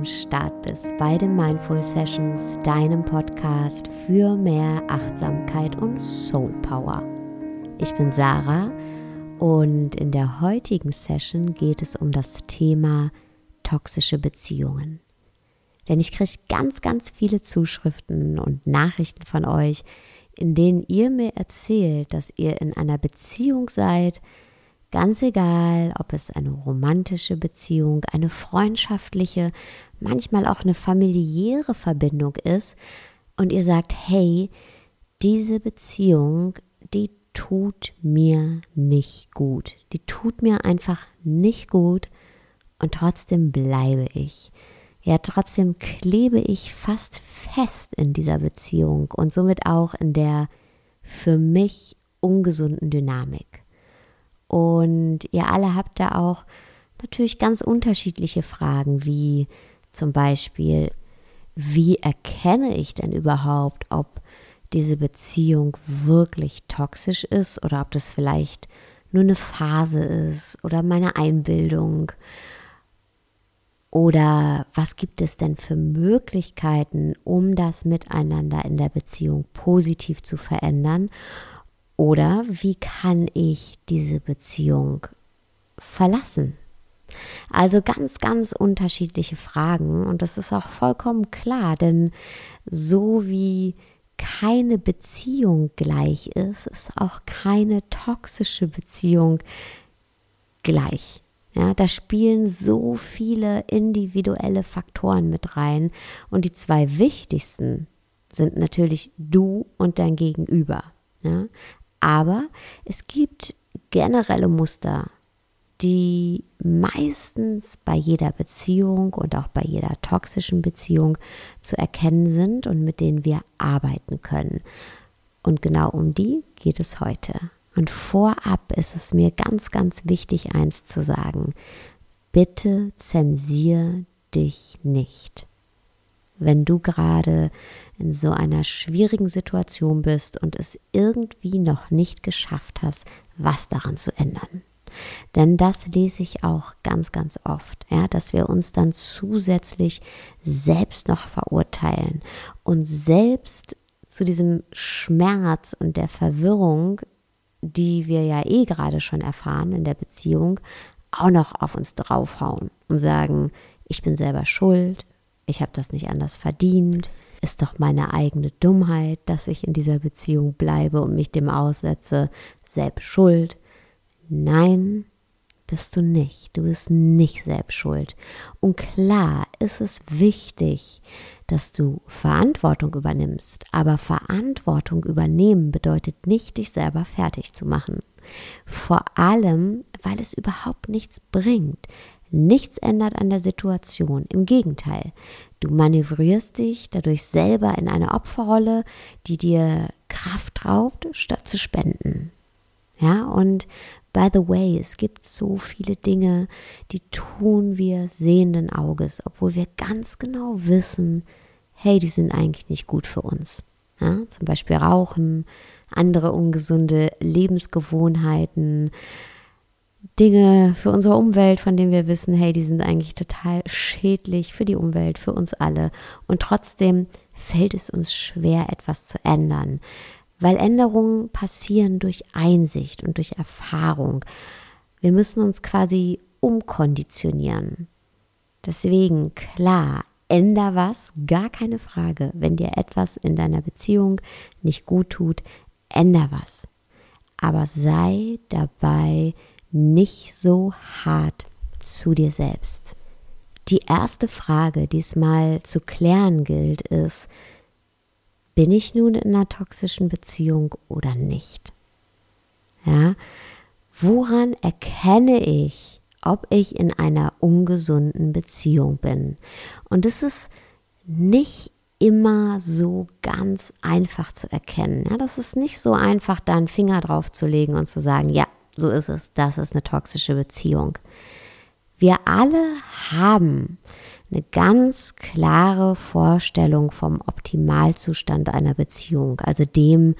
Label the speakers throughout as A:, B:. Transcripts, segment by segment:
A: am Start bist bei den Mindful Sessions, deinem Podcast für mehr Achtsamkeit und Soul Power. Ich bin Sarah und in der heutigen Session geht es um das Thema toxische Beziehungen. Denn ich kriege ganz, ganz viele Zuschriften und Nachrichten von euch, in denen ihr mir erzählt, dass ihr in einer Beziehung seid, Ganz egal, ob es eine romantische Beziehung, eine freundschaftliche, manchmal auch eine familiäre Verbindung ist und ihr sagt, hey, diese Beziehung, die tut mir nicht gut. Die tut mir einfach nicht gut und trotzdem bleibe ich. Ja, trotzdem klebe ich fast fest in dieser Beziehung und somit auch in der für mich ungesunden Dynamik. Und ihr alle habt da auch natürlich ganz unterschiedliche Fragen, wie zum Beispiel, wie erkenne ich denn überhaupt, ob diese Beziehung wirklich toxisch ist oder ob das vielleicht nur eine Phase ist oder meine Einbildung? Oder was gibt es denn für Möglichkeiten, um das Miteinander in der Beziehung positiv zu verändern oder wie kann ich diese Beziehung verlassen? Also ganz, ganz unterschiedliche Fragen und das ist auch vollkommen klar, denn so wie keine Beziehung gleich ist, ist auch keine toxische Beziehung gleich. Ja, da spielen so viele individuelle Faktoren mit rein und die zwei wichtigsten sind natürlich du und dein Gegenüber. Ja, aber es gibt generelle Muster, die meistens bei jeder Beziehung und auch bei jeder toxischen Beziehung zu erkennen sind und mit denen wir arbeiten können. Und genau um die geht es heute. Und vorab ist es mir ganz, ganz wichtig, eins zu sagen. Bitte zensier dich nicht wenn du gerade in so einer schwierigen Situation bist und es irgendwie noch nicht geschafft hast, was daran zu ändern. Denn das lese ich auch ganz, ganz oft, ja, dass wir uns dann zusätzlich selbst noch verurteilen und selbst zu diesem Schmerz und der Verwirrung, die wir ja eh gerade schon erfahren in der Beziehung, auch noch auf uns draufhauen und sagen, ich bin selber schuld, ich habe das nicht anders verdient, ist doch meine eigene Dummheit, dass ich in dieser Beziehung bleibe und mich dem aussetze, selbst schuld. Nein, bist du nicht. Du bist nicht selbst schuld. Und klar ist es wichtig, dass du Verantwortung übernimmst. Aber Verantwortung übernehmen bedeutet nicht, dich selber fertig zu machen. Vor allem, weil es überhaupt nichts bringt. Nichts ändert an der Situation. Im Gegenteil, du manövrierst dich dadurch selber in eine Opferrolle, die dir Kraft raubt, statt zu spenden. Ja, und by the way, es gibt so viele Dinge, die tun wir sehenden Auges, obwohl wir ganz genau wissen, hey, die sind eigentlich nicht gut für uns. Ja, zum Beispiel Rauchen, andere ungesunde Lebensgewohnheiten, Dinge für unsere Umwelt, von denen wir wissen, hey, die sind eigentlich total schädlich für die Umwelt, für uns alle. Und trotzdem fällt es uns schwer, etwas zu ändern, weil Änderungen passieren durch Einsicht und durch Erfahrung. Wir müssen uns quasi umkonditionieren. Deswegen, klar, änder was, gar keine Frage. Wenn dir etwas in deiner Beziehung nicht gut tut, änder was. Aber sei dabei nicht so hart zu dir selbst. Die erste Frage, die es mal zu klären gilt, ist, bin ich nun in einer toxischen Beziehung oder nicht? Ja, woran erkenne ich, ob ich in einer ungesunden Beziehung bin? Und es ist nicht immer so ganz einfach zu erkennen. Ja, das ist nicht so einfach, da einen Finger drauf zu legen und zu sagen, ja, so ist es, das ist eine toxische Beziehung. Wir alle haben eine ganz klare Vorstellung vom Optimalzustand einer Beziehung, also dem,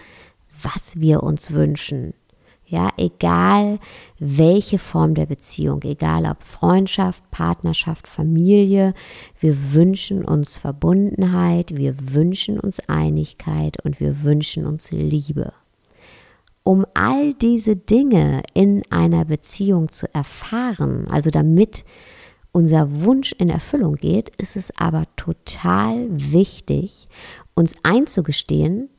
A: was wir uns wünschen. Ja, egal welche Form der Beziehung, egal ob Freundschaft, Partnerschaft, Familie, wir wünschen uns Verbundenheit, wir wünschen uns Einigkeit und wir wünschen uns Liebe. Um all diese Dinge in einer Beziehung zu erfahren, also damit unser Wunsch in Erfüllung geht, ist es aber total wichtig, uns einzugestehen,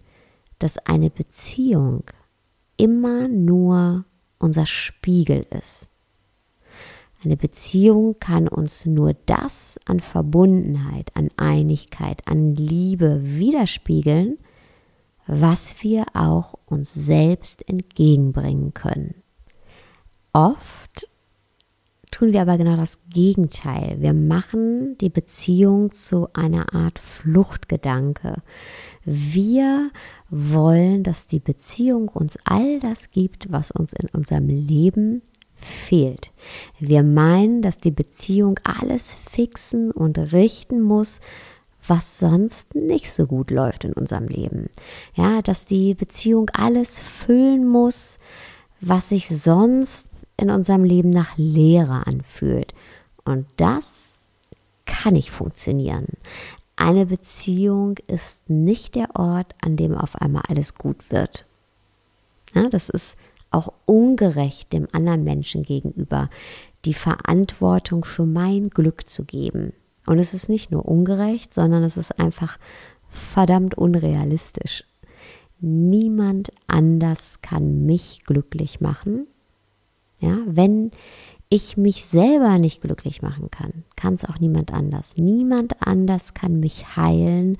A: dass eine Beziehung immer nur unser Spiegel ist. Eine Beziehung kann uns nur das an Verbundenheit, an Einigkeit, an Liebe widerspiegeln, was wir auch uns selbst entgegenbringen können. Oft tun wir aber genau das Gegenteil. Wir machen die Beziehung zu einer Art Fluchtgedanke. Wir wollen, dass die Beziehung uns all das gibt, was uns in unserem Leben fehlt. Wir meinen, dass die Beziehung alles fixen und richten muss, was sonst nicht so gut läuft in unserem Leben. Ja, dass die Beziehung alles füllen muss, was sich sonst in unserem Leben nach Leere anfühlt. Und das kann nicht funktionieren. Eine Beziehung ist nicht der Ort, an dem auf einmal alles gut wird. Ja, das ist auch ungerecht dem anderen Menschen gegenüber, die Verantwortung für mein Glück zu geben. Und es ist nicht nur ungerecht, sondern es ist einfach verdammt unrealistisch. Niemand anders kann mich glücklich machen. Ja, wenn ich mich selber nicht glücklich machen kann, kann es auch niemand anders. Niemand anders kann mich heilen,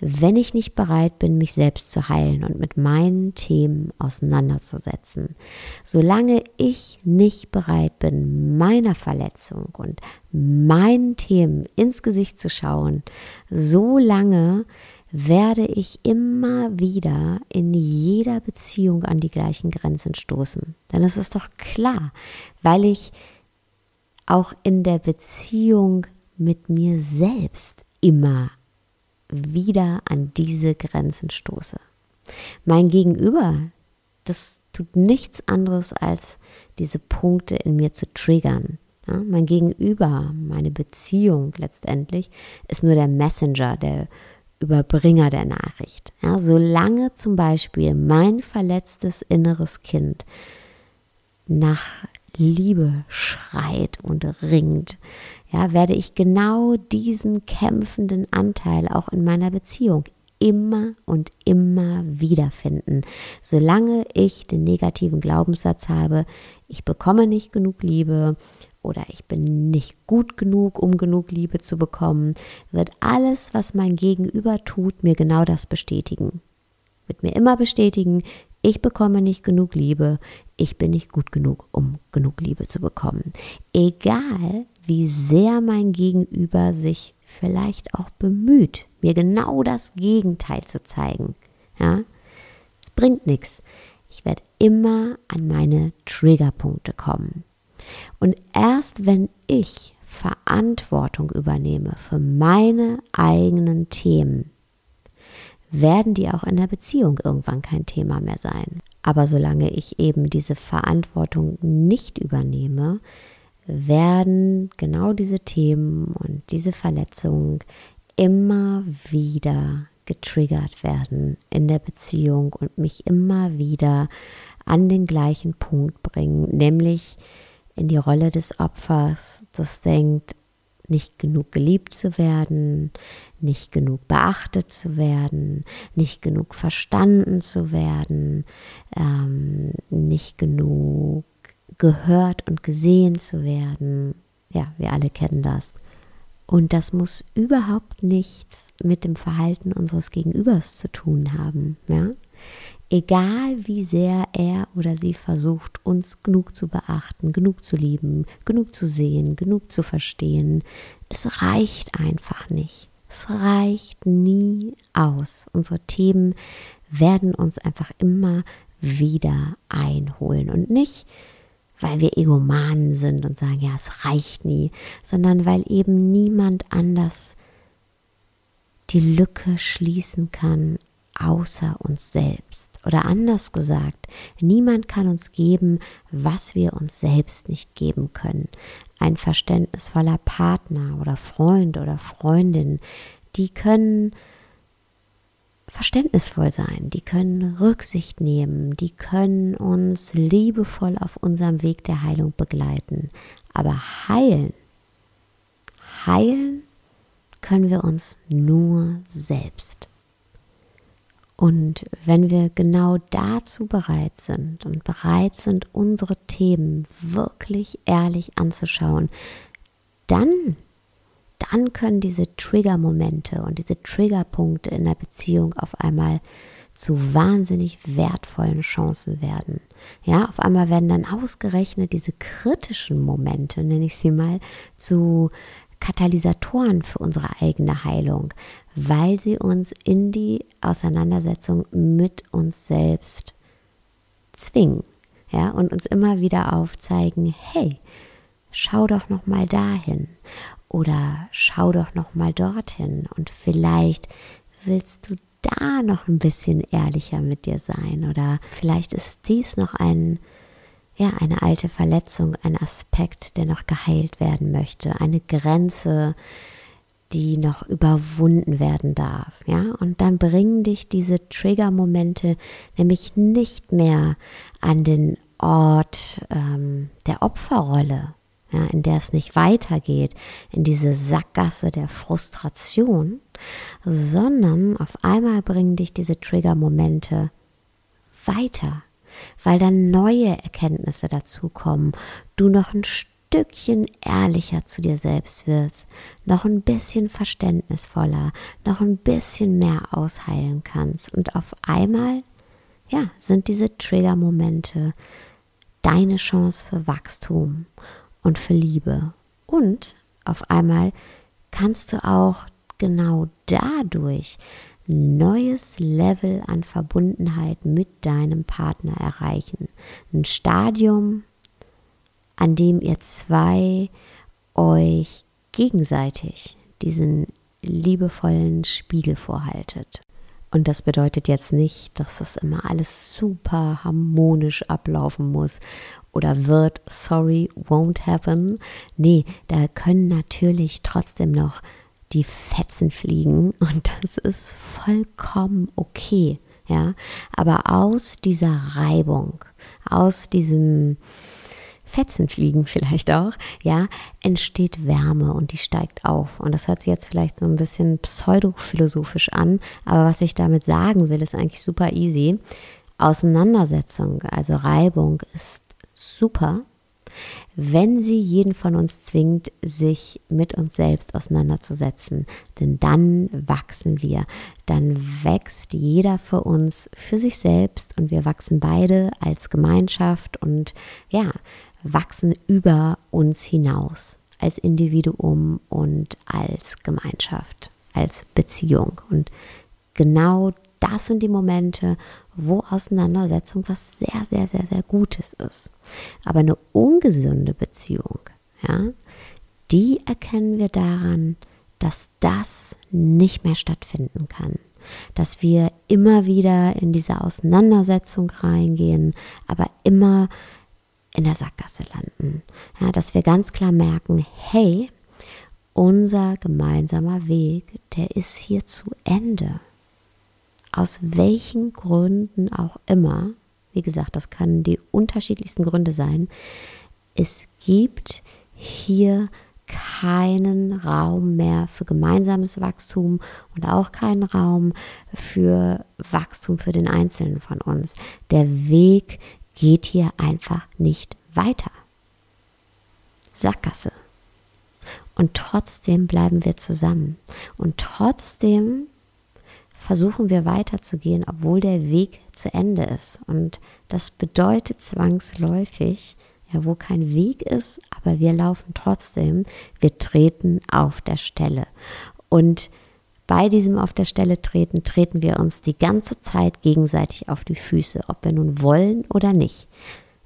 A: wenn ich nicht bereit bin, mich selbst zu heilen und mit meinen Themen auseinanderzusetzen. Solange ich nicht bereit bin, meiner Verletzung und meinen Themen ins Gesicht zu schauen, solange werde ich immer wieder in jeder Beziehung an die gleichen Grenzen stoßen. Denn es ist doch klar, weil ich auch in der Beziehung mit mir selbst immer wieder an diese Grenzen stoße. Mein Gegenüber, das tut nichts anderes als diese Punkte in mir zu triggern. Ja, mein Gegenüber, meine Beziehung letztendlich, ist nur der Messenger, der Überbringer der Nachricht. Ja, solange zum Beispiel mein verletztes inneres Kind nach Liebe schreit und ringt, ja, werde ich genau diesen kämpfenden Anteil auch in meiner Beziehung immer und immer wiederfinden, solange ich den negativen Glaubenssatz habe, ich bekomme nicht genug Liebe, oder ich bin nicht gut genug, um genug Liebe zu bekommen, wird alles, was mein Gegenüber tut, mir genau das bestätigen. Wird mir immer bestätigen, ich bekomme nicht genug Liebe, ich bin nicht gut genug, um genug Liebe zu bekommen. Egal, wie sehr mein Gegenüber sich vielleicht auch bemüht, mir genau das Gegenteil zu zeigen. Ja, es bringt nichts. Ich werde immer an meine Triggerpunkte kommen. Und erst wenn ich Verantwortung übernehme für meine eigenen Themen, werden die auch in der Beziehung irgendwann kein Thema mehr sein. Aber solange ich eben diese Verantwortung nicht übernehme, werden genau diese Themen und diese Verletzungen immer wieder getriggert werden in der Beziehung und mich immer wieder an den gleichen Punkt bringen, nämlich in die Rolle des Opfers, das denkt, nicht genug geliebt zu werden, nicht genug beachtet zu werden, nicht genug verstanden zu werden, ähm, nicht genug gehört und gesehen zu werden. Ja, wir alle kennen das. Und das muss überhaupt nichts mit dem Verhalten unseres Gegenübers zu tun haben. Ja? Egal wie sehr er oder sie versucht, uns genug zu beachten, genug zu lieben, genug zu sehen, genug zu verstehen, es reicht einfach nicht. Es reicht nie aus. Unsere Themen werden uns einfach immer wieder einholen und nicht, weil wir Egomanen sind und sagen, ja, es reicht nie, sondern weil eben niemand anders die Lücke schließen kann außer uns selbst. Oder anders gesagt, niemand kann uns geben, was wir uns selbst nicht geben können. Ein verständnisvoller Partner oder Freund oder Freundin, die können verständnisvoll sein, die können Rücksicht nehmen, die können uns liebevoll auf unserem Weg der Heilung begleiten. Aber heilen, heilen können wir uns nur selbst. Und wenn wir genau dazu bereit sind und bereit sind, unsere Themen wirklich ehrlich anzuschauen, dann, dann können diese Trigger-Momente und diese Triggerpunkte in der Beziehung auf einmal zu wahnsinnig wertvollen Chancen werden. Ja, auf einmal werden dann ausgerechnet diese kritischen Momente, nenne ich sie mal, zu Katalysatoren für unsere eigene Heilung, weil sie uns in die Auseinandersetzung mit uns selbst zwingen, ja, und uns immer wieder aufzeigen, hey, schau doch noch mal dahin oder schau doch noch mal dorthin und vielleicht willst du da noch ein bisschen ehrlicher mit dir sein oder vielleicht ist dies noch ein ja, eine alte Verletzung, ein Aspekt, der noch geheilt werden möchte, eine Grenze, die noch überwunden werden darf, ja? Und dann bringen dich diese Trigger-Momente nämlich nicht mehr an den Ort ähm, der Opferrolle, ja, in der es nicht weitergeht, in diese Sackgasse der Frustration, sondern auf einmal bringen dich diese Trigger-Momente weiter weil dann neue Erkenntnisse dazukommen, du noch ein Stückchen ehrlicher zu dir selbst wirst, noch ein bisschen verständnisvoller, noch ein bisschen mehr ausheilen kannst. Und auf einmal, ja, sind diese Trigger-Momente deine Chance für Wachstum und für Liebe. Und auf einmal kannst du auch genau dadurch neues Level an Verbundenheit mit deinem Partner erreichen. Ein Stadium, an dem ihr zwei euch gegenseitig diesen liebevollen Spiegel vorhaltet. Und das bedeutet jetzt nicht, dass das immer alles super harmonisch ablaufen muss oder wird, sorry, won't happen. Nee, da können natürlich trotzdem noch die Fetzen fliegen und das ist vollkommen okay, ja. Aber aus dieser Reibung, aus diesem Fetzenfliegen vielleicht auch, ja, entsteht Wärme und die steigt auf. Und das hört sich jetzt vielleicht so ein bisschen pseudophilosophisch an, aber was ich damit sagen will, ist eigentlich super easy. Auseinandersetzung, also Reibung ist super, wenn sie jeden von uns zwingt, sich mit uns selbst auseinanderzusetzen. Denn dann wachsen wir, dann wächst jeder für uns für sich selbst und wir wachsen beide als Gemeinschaft und ja, wachsen über uns hinaus als Individuum und als Gemeinschaft, als Beziehung. Und genau das sind die Momente, wo Auseinandersetzung was sehr, sehr, sehr, sehr Gutes ist. Aber eine ungesunde Beziehung, ja, die erkennen wir daran, dass das nicht mehr stattfinden kann. Dass wir immer wieder in diese Auseinandersetzung reingehen, aber immer in der Sackgasse landen. Ja, dass wir ganz klar merken, hey, unser gemeinsamer Weg, der ist hier zu Ende aus welchen Gründen auch immer, wie gesagt, das können die unterschiedlichsten Gründe sein, es gibt hier keinen Raum mehr für gemeinsames Wachstum und auch keinen Raum für Wachstum für den Einzelnen von uns. Der Weg geht hier einfach nicht weiter. Sackgasse. Und trotzdem bleiben wir zusammen. Und trotzdem versuchen wir weiterzugehen, obwohl der Weg zu Ende ist. Und das bedeutet zwangsläufig, ja, wo kein Weg ist, aber wir laufen trotzdem, wir treten auf der Stelle. Und bei diesem auf der Stelle treten, treten wir uns die ganze Zeit gegenseitig auf die Füße, ob wir nun wollen oder nicht,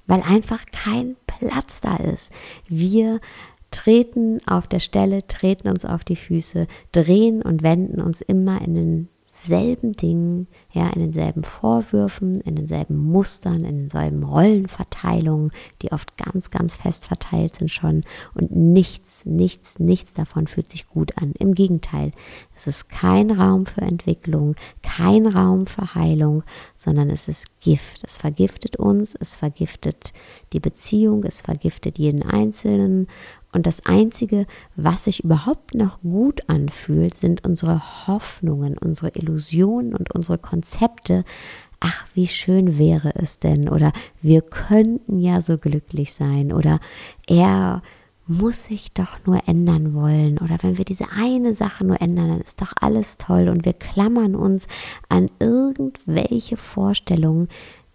A: weil einfach kein Platz da ist. Wir treten auf der Stelle, treten uns auf die Füße, drehen und wenden uns immer in den denselben Dingen, ja, in denselben Vorwürfen, in denselben Mustern, in denselben Rollenverteilungen, die oft ganz, ganz fest verteilt sind schon. Und nichts, nichts, nichts davon fühlt sich gut an. Im Gegenteil, es ist kein Raum für Entwicklung, kein Raum für Heilung, sondern es ist Gift. Es vergiftet uns, es vergiftet die Beziehung, es vergiftet jeden Einzelnen und das Einzige, was sich überhaupt noch gut anfühlt, sind unsere Hoffnungen, unsere Illusionen und unsere Konzepte. Ach, wie schön wäre es denn? Oder wir könnten ja so glücklich sein. Oder er muss sich doch nur ändern wollen. Oder wenn wir diese eine Sache nur ändern, dann ist doch alles toll. Und wir klammern uns an irgendwelche Vorstellungen,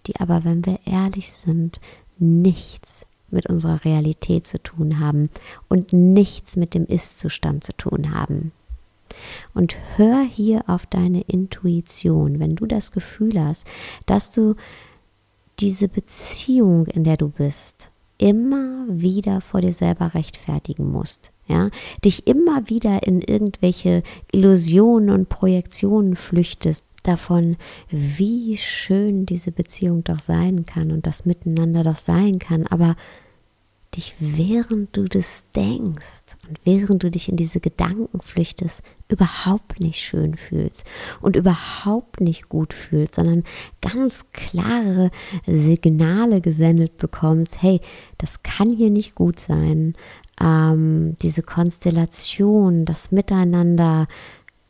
A: die aber, wenn wir ehrlich sind, nichts mit unserer Realität zu tun haben und nichts mit dem Ist-Zustand zu tun haben. Und hör hier auf deine Intuition, wenn du das Gefühl hast, dass du diese Beziehung, in der du bist, immer wieder vor dir selber rechtfertigen musst. Ja, dich immer wieder in irgendwelche Illusionen und Projektionen flüchtest davon, wie schön diese Beziehung doch sein kann und das Miteinander doch sein kann, aber dich während du das denkst und während du dich in diese Gedanken flüchtest, überhaupt nicht schön fühlst und überhaupt nicht gut fühlst, sondern ganz klare Signale gesendet bekommst, hey, das kann hier nicht gut sein. Ähm, diese Konstellation, das Miteinander,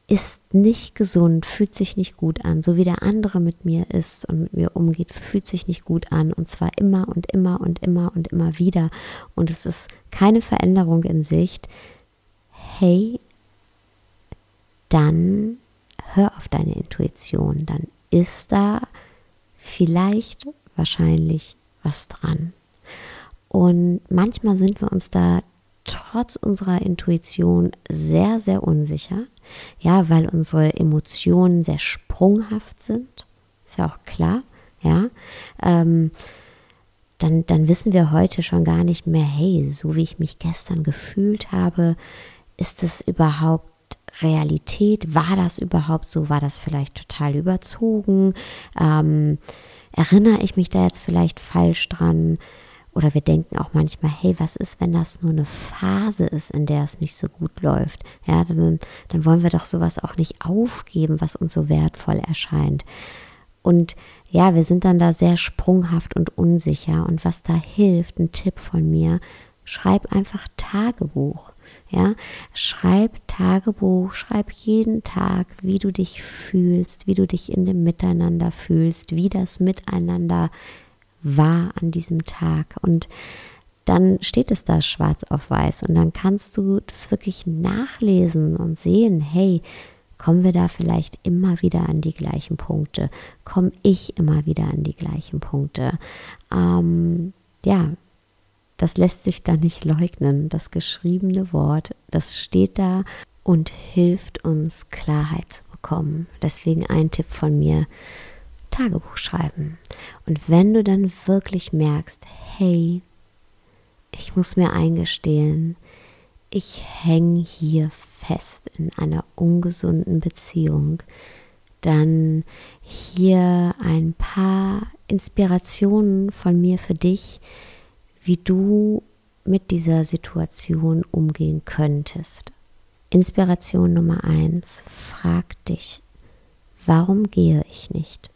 A: ist nicht gesund, fühlt sich nicht gut an, so wie der andere mit mir ist und mit mir umgeht, fühlt sich nicht gut an. Und zwar immer und immer und immer und immer wieder. Und es ist keine Veränderung in Sicht, hey, dann hör auf deine Intuition, dann ist da vielleicht wahrscheinlich was dran. Und manchmal sind wir uns da trotz unserer Intuition sehr, sehr unsicher. Ja, weil unsere Emotionen sehr sprunghaft sind. Ist ja auch klar. Ja. Ähm, dann, dann wissen wir heute schon gar nicht mehr, hey, so wie ich mich gestern gefühlt habe, ist es überhaupt Realität? War das überhaupt so? War das vielleicht total überzogen? Ähm, erinnere ich mich da jetzt vielleicht falsch dran? Oder wir denken auch manchmal, hey, was ist, wenn das nur eine Phase ist, in der es nicht so gut läuft? Ja, dann, dann wollen wir doch sowas auch nicht aufgeben, was uns so wertvoll erscheint. Und ja, wir sind dann da sehr sprunghaft und unsicher. Und was da hilft, ein Tipp von mir, schreib einfach Tagebuch. Ja, schreib Tagebuch, schreib jeden Tag, wie du dich fühlst, wie du dich in dem Miteinander fühlst, wie das Miteinander war an diesem Tag. Und dann steht es da schwarz auf weiß und dann kannst du das wirklich nachlesen und sehen, hey, kommen wir da vielleicht immer wieder an die gleichen Punkte? Komme ich immer wieder an die gleichen Punkte? Ähm, ja, das lässt sich da nicht leugnen. Das geschriebene Wort, das steht da und hilft uns Klarheit zu bekommen. Deswegen ein Tipp von mir, Tagebuch schreiben. Und wenn du dann wirklich merkst, hey, ich muss mir eingestehen, ich hänge hier fest in einer ungesunden Beziehung, dann hier ein paar Inspirationen von mir für dich, wie du mit dieser Situation umgehen könntest. Inspiration Nummer eins: Frag dich, warum gehe ich nicht?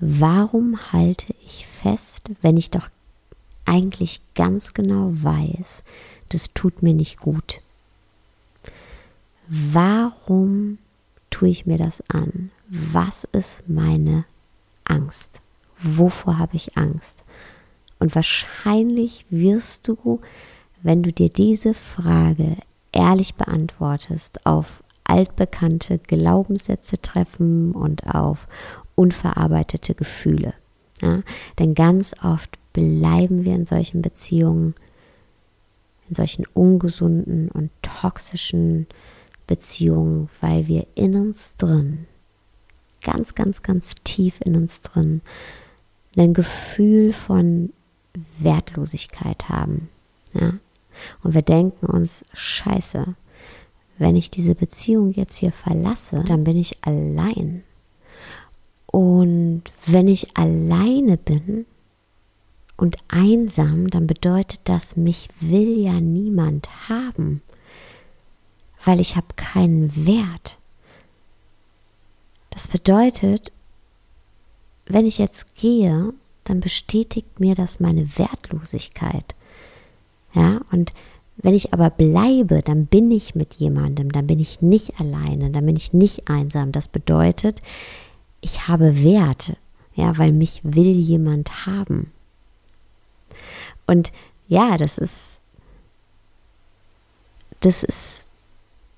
A: Warum halte ich fest, wenn ich doch eigentlich ganz genau weiß, das tut mir nicht gut? Warum tue ich mir das an? Was ist meine Angst? Wovor habe ich Angst? Und wahrscheinlich wirst du, wenn du dir diese Frage ehrlich beantwortest, auf altbekannte Glaubenssätze treffen und auf unverarbeitete Gefühle. Ja? Denn ganz oft bleiben wir in solchen Beziehungen, in solchen ungesunden und toxischen Beziehungen, weil wir in uns drin, ganz, ganz, ganz tief in uns drin, ein Gefühl von Wertlosigkeit haben. Ja? Und wir denken uns, scheiße, wenn ich diese Beziehung jetzt hier verlasse, dann bin ich allein. Und wenn ich alleine bin und einsam, dann bedeutet das, mich will ja niemand haben, weil ich habe keinen Wert. Das bedeutet, wenn ich jetzt gehe, dann bestätigt mir das meine Wertlosigkeit. Ja, und wenn ich aber bleibe, dann bin ich mit jemandem, dann bin ich nicht alleine, dann bin ich nicht einsam. Das bedeutet, ich habe Wert, ja, weil mich will jemand haben. Und ja, das ist, das ist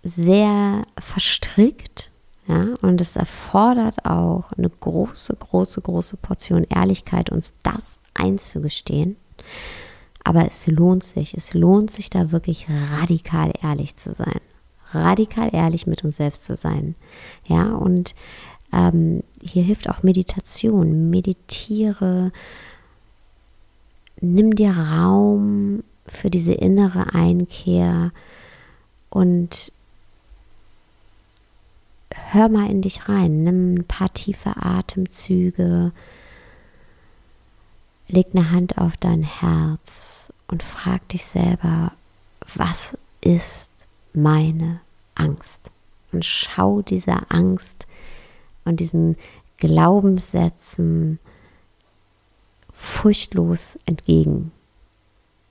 A: sehr verstrickt, ja, und es erfordert auch eine große, große, große Portion Ehrlichkeit, uns das einzugestehen. Aber es lohnt sich, es lohnt sich da wirklich radikal ehrlich zu sein. Radikal ehrlich mit uns selbst zu sein. Ja, und ähm, hier hilft auch Meditation. Meditiere, nimm dir Raum für diese innere Einkehr und hör mal in dich rein. Nimm ein paar tiefe Atemzüge leg eine Hand auf dein Herz und frag dich selber, was ist meine Angst? Und schau dieser Angst und diesen Glaubenssätzen furchtlos entgegen.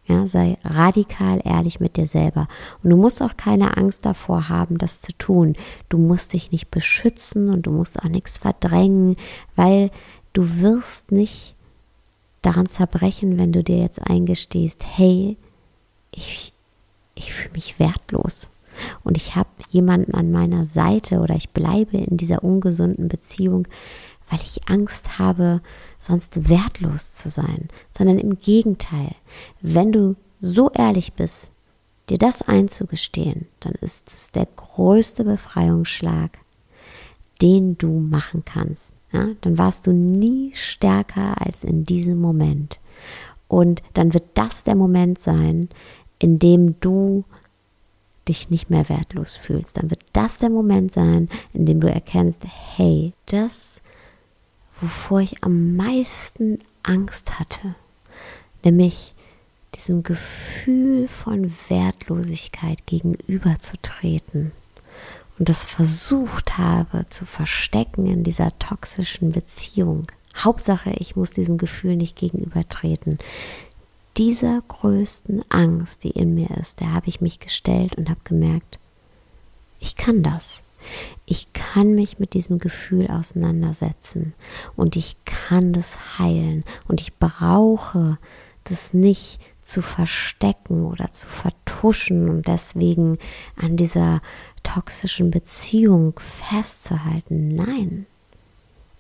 A: Ja, sei radikal ehrlich mit dir selber. Und du musst auch keine Angst davor haben, das zu tun. Du musst dich nicht beschützen und du musst auch nichts verdrängen, weil du wirst nicht daran zerbrechen, wenn du dir jetzt eingestehst, hey, ich, ich fühle mich wertlos und ich habe jemanden an meiner Seite oder ich bleibe in dieser ungesunden Beziehung, weil ich Angst habe, sonst wertlos zu sein, sondern im Gegenteil, wenn du so ehrlich bist, dir das einzugestehen, dann ist es der größte Befreiungsschlag, den du machen kannst ja, dann warst du nie stärker als in diesem Moment. Und dann wird das der Moment sein, in dem du dich nicht mehr wertlos fühlst. Dann wird das der Moment sein, in dem du erkennst, hey, das, wovor ich am meisten Angst hatte, nämlich diesem Gefühl von Wertlosigkeit gegenüberzutreten, und das versucht habe zu verstecken in dieser toxischen Beziehung. Hauptsache, ich muss diesem Gefühl nicht gegenübertreten. Dieser größten Angst, die in mir ist, der habe ich mich gestellt und habe gemerkt, ich kann das. Ich kann mich mit diesem Gefühl auseinandersetzen und ich kann das heilen und ich brauche das nicht zu verstecken oder zu vertuschen und deswegen an dieser toxischen Beziehung festzuhalten. Nein,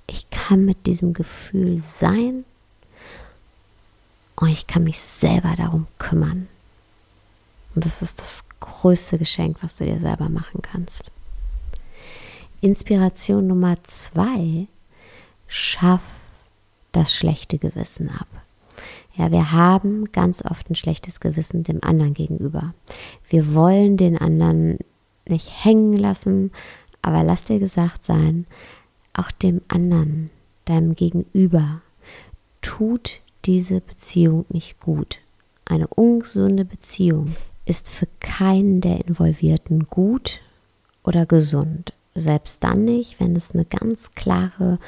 A: ich kann mit diesem Gefühl sein und ich kann mich selber darum kümmern. Und das ist das größte Geschenk, was du dir selber machen kannst. Inspiration Nummer zwei, schaff das schlechte Gewissen ab. Ja, wir haben ganz oft ein schlechtes Gewissen dem anderen gegenüber. Wir wollen den anderen nicht hängen lassen, aber lass dir gesagt sein, auch dem anderen, deinem Gegenüber, tut diese Beziehung nicht gut. Eine ungesunde Beziehung ist für keinen der Involvierten gut oder gesund. Selbst dann nicht, wenn es eine ganz klare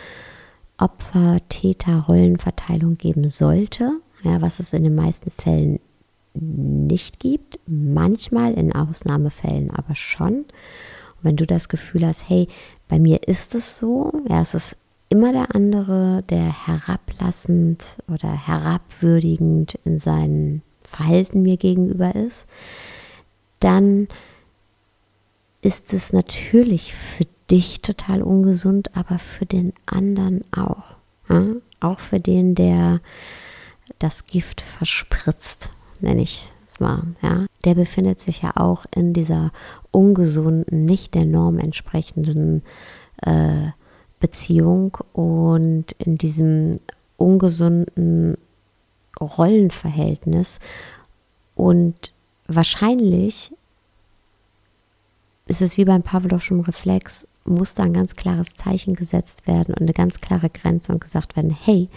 A: Opfer-Täter-Rollenverteilung geben sollte, ja, was es in den meisten Fällen nicht gibt, manchmal in Ausnahmefällen aber schon. Und wenn du das Gefühl hast, hey, bei mir ist es so, ja, es ist immer der andere, der herablassend oder herabwürdigend in seinem Verhalten mir gegenüber ist, dann ist es natürlich für dich total ungesund, aber für den anderen auch. Ja? Auch für den, der das Gift verspritzt nenne ich es mal, ja, der befindet sich ja auch in dieser ungesunden, nicht der Norm entsprechenden äh, Beziehung und in diesem ungesunden Rollenverhältnis. Und wahrscheinlich ist es wie beim Pavlovschen Reflex, muss da ein ganz klares Zeichen gesetzt werden und eine ganz klare Grenze und gesagt werden, hey,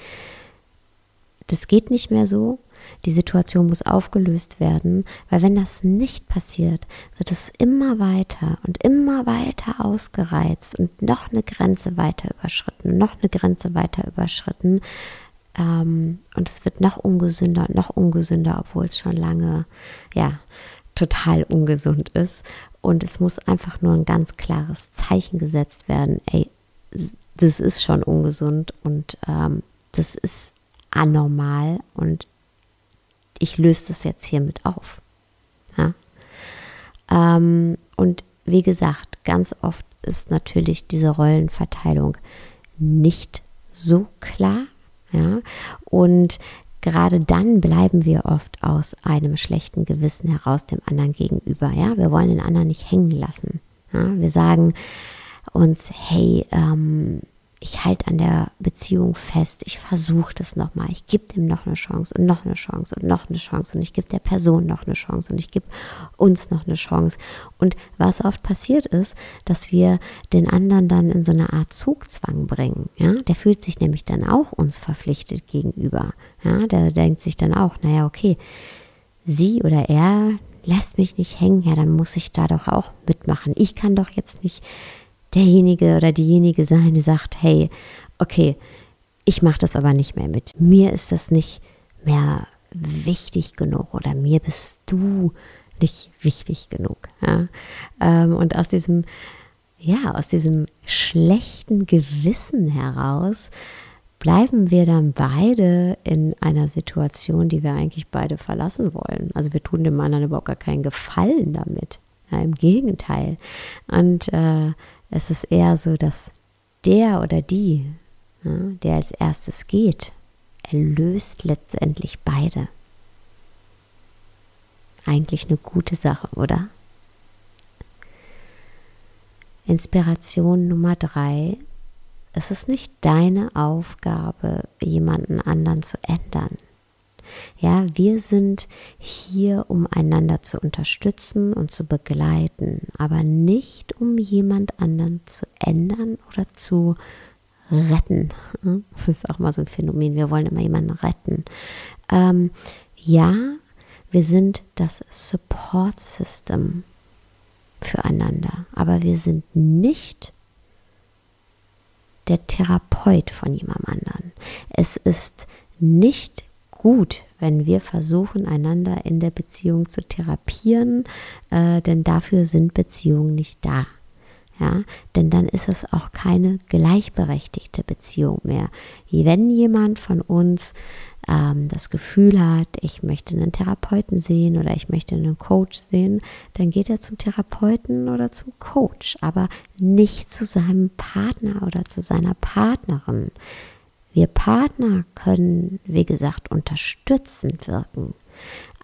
A: das geht nicht mehr so, die Situation muss aufgelöst werden, weil wenn das nicht passiert, wird es immer weiter und immer weiter ausgereizt und noch eine Grenze weiter überschritten, noch eine Grenze weiter überschritten. Ähm, und es wird noch ungesünder und noch ungesünder, obwohl es schon lange, ja, total ungesund ist. Und es muss einfach nur ein ganz klares Zeichen gesetzt werden. Ey, das ist schon ungesund und ähm, das ist anormal und ich löse das jetzt hiermit auf. Ja? Ähm, und wie gesagt, ganz oft ist natürlich diese Rollenverteilung nicht so klar. Ja? Und gerade dann bleiben wir oft aus einem schlechten Gewissen heraus dem anderen gegenüber. Ja, wir wollen den anderen nicht hängen lassen. Ja? Wir sagen uns, hey, ähm, ich halte an der Beziehung fest, ich versuche das nochmal, ich gebe dem noch eine Chance und noch eine Chance und noch eine Chance und ich gebe der Person noch eine Chance und ich gebe uns noch eine Chance. Und was oft passiert ist, dass wir den anderen dann in so eine Art Zugzwang bringen. Ja? Der fühlt sich nämlich dann auch uns verpflichtet gegenüber. Ja? Der denkt sich dann auch, naja, okay, sie oder er lässt mich nicht hängen, ja, dann muss ich da doch auch mitmachen. Ich kann doch jetzt nicht derjenige oder diejenige sein, sagt, hey, okay, ich mache das aber nicht mehr mit. Mir ist das nicht mehr wichtig genug oder mir bist du nicht wichtig genug. Ja? Ähm, und aus diesem, ja, aus diesem schlechten Gewissen heraus bleiben wir dann beide in einer Situation, die wir eigentlich beide verlassen wollen. Also wir tun dem anderen überhaupt gar keinen Gefallen damit. Ja, Im Gegenteil. Und äh, es ist eher so, dass der oder die, ja, der als erstes geht, erlöst letztendlich beide. Eigentlich eine gute Sache, oder? Inspiration Nummer drei. Es ist nicht deine Aufgabe, jemanden anderen zu ändern. Ja, wir sind hier, um einander zu unterstützen und zu begleiten, aber nicht um jemand anderen zu ändern oder zu retten. Das ist auch mal so ein Phänomen. Wir wollen immer jemanden retten. Ähm, ja, wir sind das Support System füreinander, aber wir sind nicht der Therapeut von jemandem anderen. Es ist nicht gut, wenn wir versuchen, einander in der Beziehung zu therapieren, äh, denn dafür sind Beziehungen nicht da. Ja, denn dann ist es auch keine gleichberechtigte Beziehung mehr. Wenn jemand von uns ähm, das Gefühl hat, ich möchte einen Therapeuten sehen oder ich möchte einen Coach sehen, dann geht er zum Therapeuten oder zum Coach, aber nicht zu seinem Partner oder zu seiner Partnerin. Wir Partner können, wie gesagt, unterstützend wirken,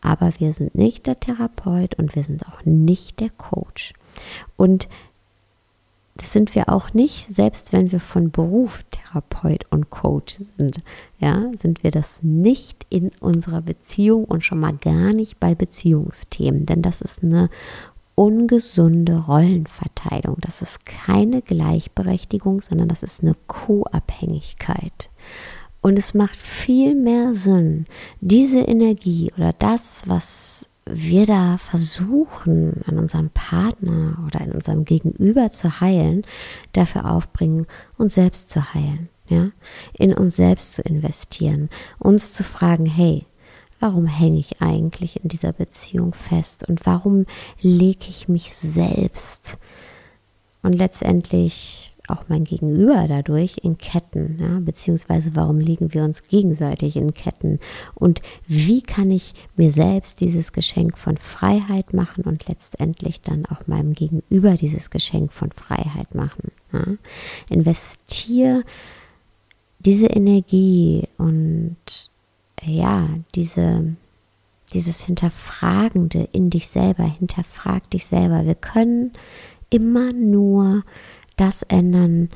A: aber wir sind nicht der Therapeut und wir sind auch nicht der Coach. Und das sind wir auch nicht, selbst wenn wir von Beruf Therapeut und Coach sind. Ja, sind wir das nicht in unserer Beziehung und schon mal gar nicht bei Beziehungsthemen, denn das ist eine ungesunde Rollenverteilung. Das ist keine Gleichberechtigung, sondern das ist eine Co-Abhängigkeit. Und es macht viel mehr Sinn, diese Energie oder das, was wir da versuchen, an unserem Partner oder in unserem Gegenüber zu heilen, dafür aufbringen, uns selbst zu heilen, ja, in uns selbst zu investieren, uns zu fragen, hey, Warum hänge ich eigentlich in dieser Beziehung fest und warum lege ich mich selbst und letztendlich auch mein Gegenüber dadurch in Ketten, ja, beziehungsweise warum legen wir uns gegenseitig in Ketten und wie kann ich mir selbst dieses Geschenk von Freiheit machen und letztendlich dann auch meinem Gegenüber dieses Geschenk von Freiheit machen. Ja. Investiere diese Energie und ja, diese, dieses Hinterfragende in dich selber, hinterfrag dich selber. Wir können immer nur das ändern,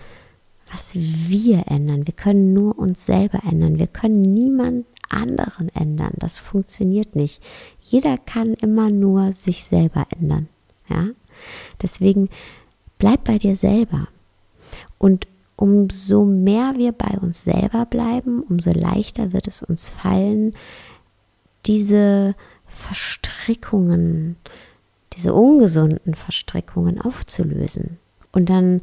A: was wir ändern. Wir können nur uns selber ändern. Wir können niemand anderen ändern. Das funktioniert nicht. Jeder kann immer nur sich selber ändern. Ja? Deswegen bleib bei dir selber. Und umso mehr wir bei uns selber bleiben, umso leichter wird es uns fallen, diese Verstrickungen, diese ungesunden Verstrickungen aufzulösen. Und dann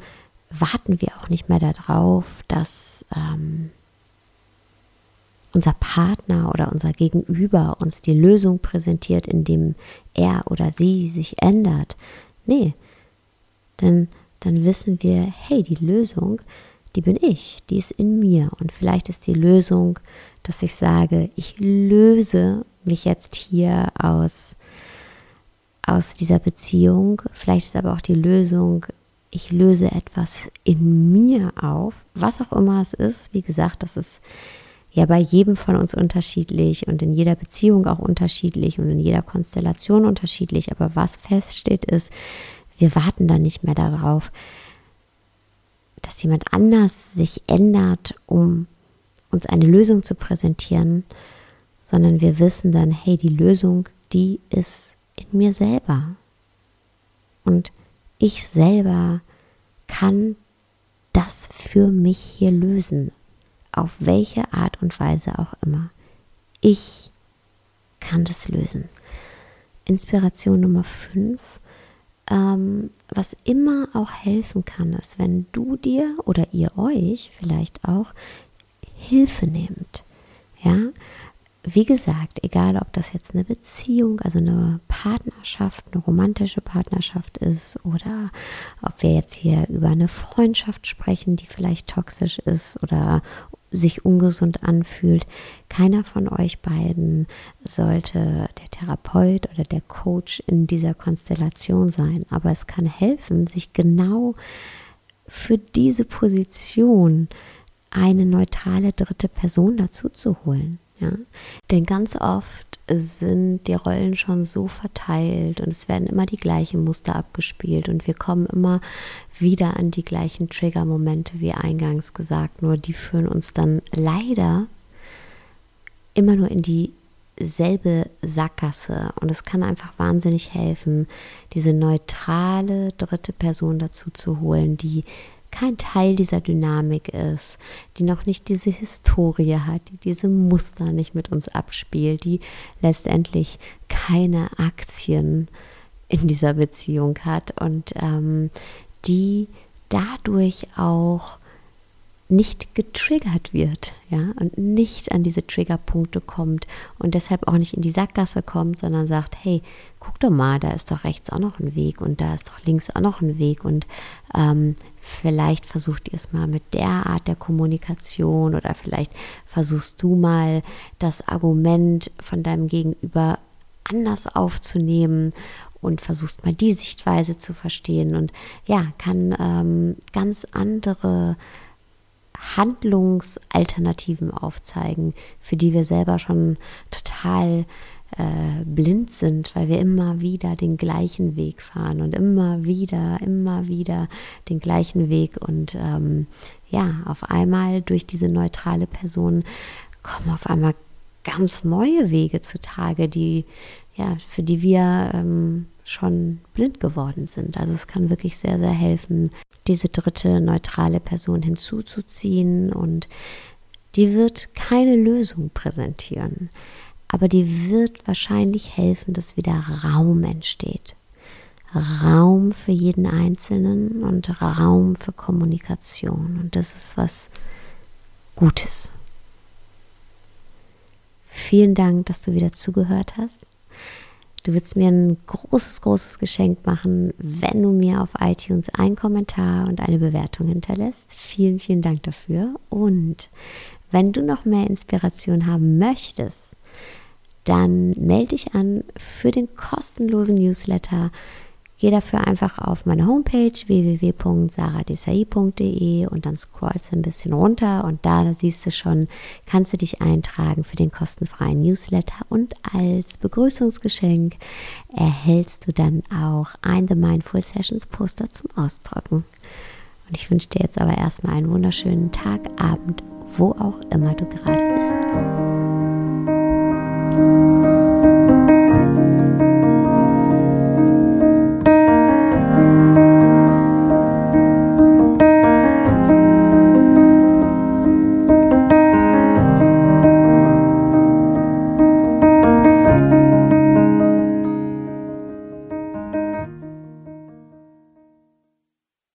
A: warten wir auch nicht mehr darauf, dass ähm, unser Partner oder unser Gegenüber uns die Lösung präsentiert, indem er oder sie sich ändert. Nee, denn dann wissen wir, hey, die Lösung, die bin ich, die ist in mir. Und vielleicht ist die Lösung, dass ich sage, ich löse mich jetzt hier aus, aus dieser Beziehung. Vielleicht ist aber auch die Lösung, ich löse etwas in mir auf, was auch immer es ist. Wie gesagt, das ist ja bei jedem von uns unterschiedlich und in jeder Beziehung auch unterschiedlich und in jeder Konstellation unterschiedlich. Aber was feststeht ist, wir warten dann nicht mehr darauf, dass jemand anders sich ändert, um uns eine Lösung zu präsentieren, sondern wir wissen dann, hey, die Lösung, die ist in mir selber. Und ich selber kann das für mich hier lösen auf welche Art und Weise auch immer. Ich kann das lösen. Inspiration Nummer 5. Ähm, was immer auch helfen kann, ist, wenn du dir oder ihr euch vielleicht auch Hilfe nehmt. Ja, wie gesagt, egal ob das jetzt eine Beziehung, also eine Partnerschaft, eine romantische Partnerschaft ist oder ob wir jetzt hier über eine Freundschaft sprechen, die vielleicht toxisch ist oder sich ungesund anfühlt. Keiner von euch beiden sollte der Therapeut oder der Coach in dieser Konstellation sein, aber es kann helfen, sich genau für diese Position eine neutrale dritte Person dazu zu holen. Ja? Denn ganz oft sind die Rollen schon so verteilt und es werden immer die gleichen Muster abgespielt und wir kommen immer wieder an die gleichen Trigger-Momente wie eingangs gesagt, nur die führen uns dann leider immer nur in dieselbe Sackgasse. Und es kann einfach wahnsinnig helfen, diese neutrale dritte Person dazu zu holen, die kein Teil dieser Dynamik ist, die noch nicht diese Historie hat, die diese Muster nicht mit uns abspielt, die letztendlich keine Aktien in dieser Beziehung hat und ähm, die dadurch auch nicht getriggert wird, ja, und nicht an diese Triggerpunkte kommt und deshalb auch nicht in die Sackgasse kommt, sondern sagt, hey, guck doch mal, da ist doch rechts auch noch ein Weg und da ist doch links auch noch ein Weg und ähm, vielleicht versucht ihr es mal mit der Art der Kommunikation oder vielleicht versuchst du mal das Argument von deinem Gegenüber anders aufzunehmen und versuchst mal die Sichtweise zu verstehen. Und ja, kann ähm, ganz andere Handlungsalternativen aufzeigen, für die wir selber schon total äh, blind sind, weil wir immer wieder den gleichen Weg fahren und immer wieder, immer wieder den gleichen Weg und ähm, ja, auf einmal durch diese neutrale Person kommen auf einmal ganz neue Wege zutage, die ja, für die wir ähm, schon blind geworden sind. Also es kann wirklich sehr, sehr helfen, diese dritte neutrale Person hinzuzuziehen und die wird keine Lösung präsentieren aber die wird wahrscheinlich helfen, dass wieder Raum entsteht. Raum für jeden Einzelnen und Raum für Kommunikation. Und das ist was Gutes. Vielen Dank, dass du wieder zugehört hast. Du würdest mir ein großes, großes Geschenk machen, wenn du mir auf iTunes einen Kommentar und eine Bewertung hinterlässt. Vielen, vielen Dank dafür. Und wenn du noch mehr Inspiration haben möchtest, dann melde dich an für den kostenlosen Newsletter. Geh dafür einfach auf meine Homepage www.saradesai.de und dann scrollst du ein bisschen runter und da siehst du schon, kannst du dich eintragen für den kostenfreien Newsletter und als Begrüßungsgeschenk erhältst du dann auch ein The Mindful Sessions Poster zum Ausdrucken. Und ich wünsche dir jetzt aber erstmal einen wunderschönen Tag, Abend, wo auch immer du gerade bist. Amen.